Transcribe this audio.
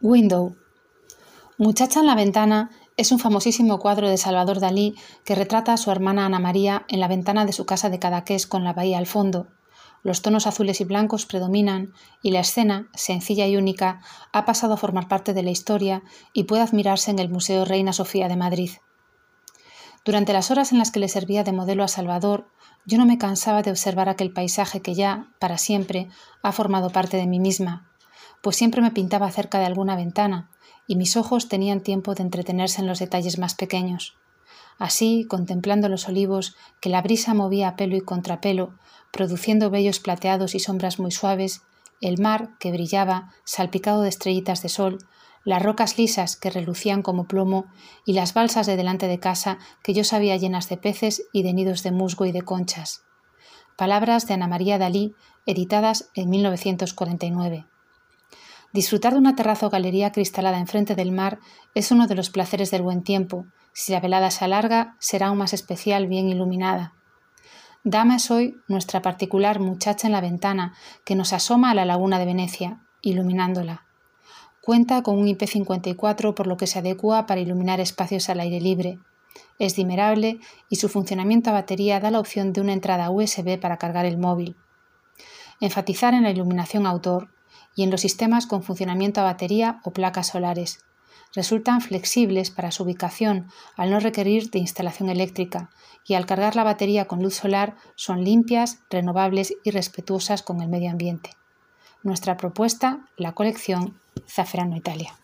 Window. Muchacha en la ventana es un famosísimo cuadro de Salvador Dalí que retrata a su hermana Ana María en la ventana de su casa de Cadaqués con la bahía al fondo. Los tonos azules y blancos predominan y la escena, sencilla y única, ha pasado a formar parte de la historia y puede admirarse en el Museo Reina Sofía de Madrid. Durante las horas en las que le servía de modelo a Salvador, yo no me cansaba de observar aquel paisaje que ya, para siempre, ha formado parte de mí misma, pues siempre me pintaba cerca de alguna ventana, y mis ojos tenían tiempo de entretenerse en los detalles más pequeños. Así, contemplando los olivos que la brisa movía a pelo y contrapelo, produciendo vellos plateados y sombras muy suaves, el mar que brillaba, salpicado de estrellitas de sol, las rocas lisas que relucían como plomo y las balsas de delante de casa que yo sabía llenas de peces y de nidos de musgo y de conchas. Palabras de Ana María Dalí, editadas en 1949. Disfrutar de una terraza o galería cristalada enfrente del mar es uno de los placeres del buen tiempo. Si la velada se alarga, será aún más especial bien iluminada. Dama es hoy nuestra particular muchacha en la ventana que nos asoma a la laguna de Venecia, iluminándola. Cuenta con un IP54 por lo que se adecua para iluminar espacios al aire libre. Es dimerable y su funcionamiento a batería da la opción de una entrada USB para cargar el móvil. Enfatizar en la iluminación autor, y en los sistemas con funcionamiento a batería o placas solares. Resultan flexibles para su ubicación al no requerir de instalación eléctrica y al cargar la batería con luz solar son limpias, renovables y respetuosas con el medio ambiente. Nuestra propuesta, la colección Zafrano Italia.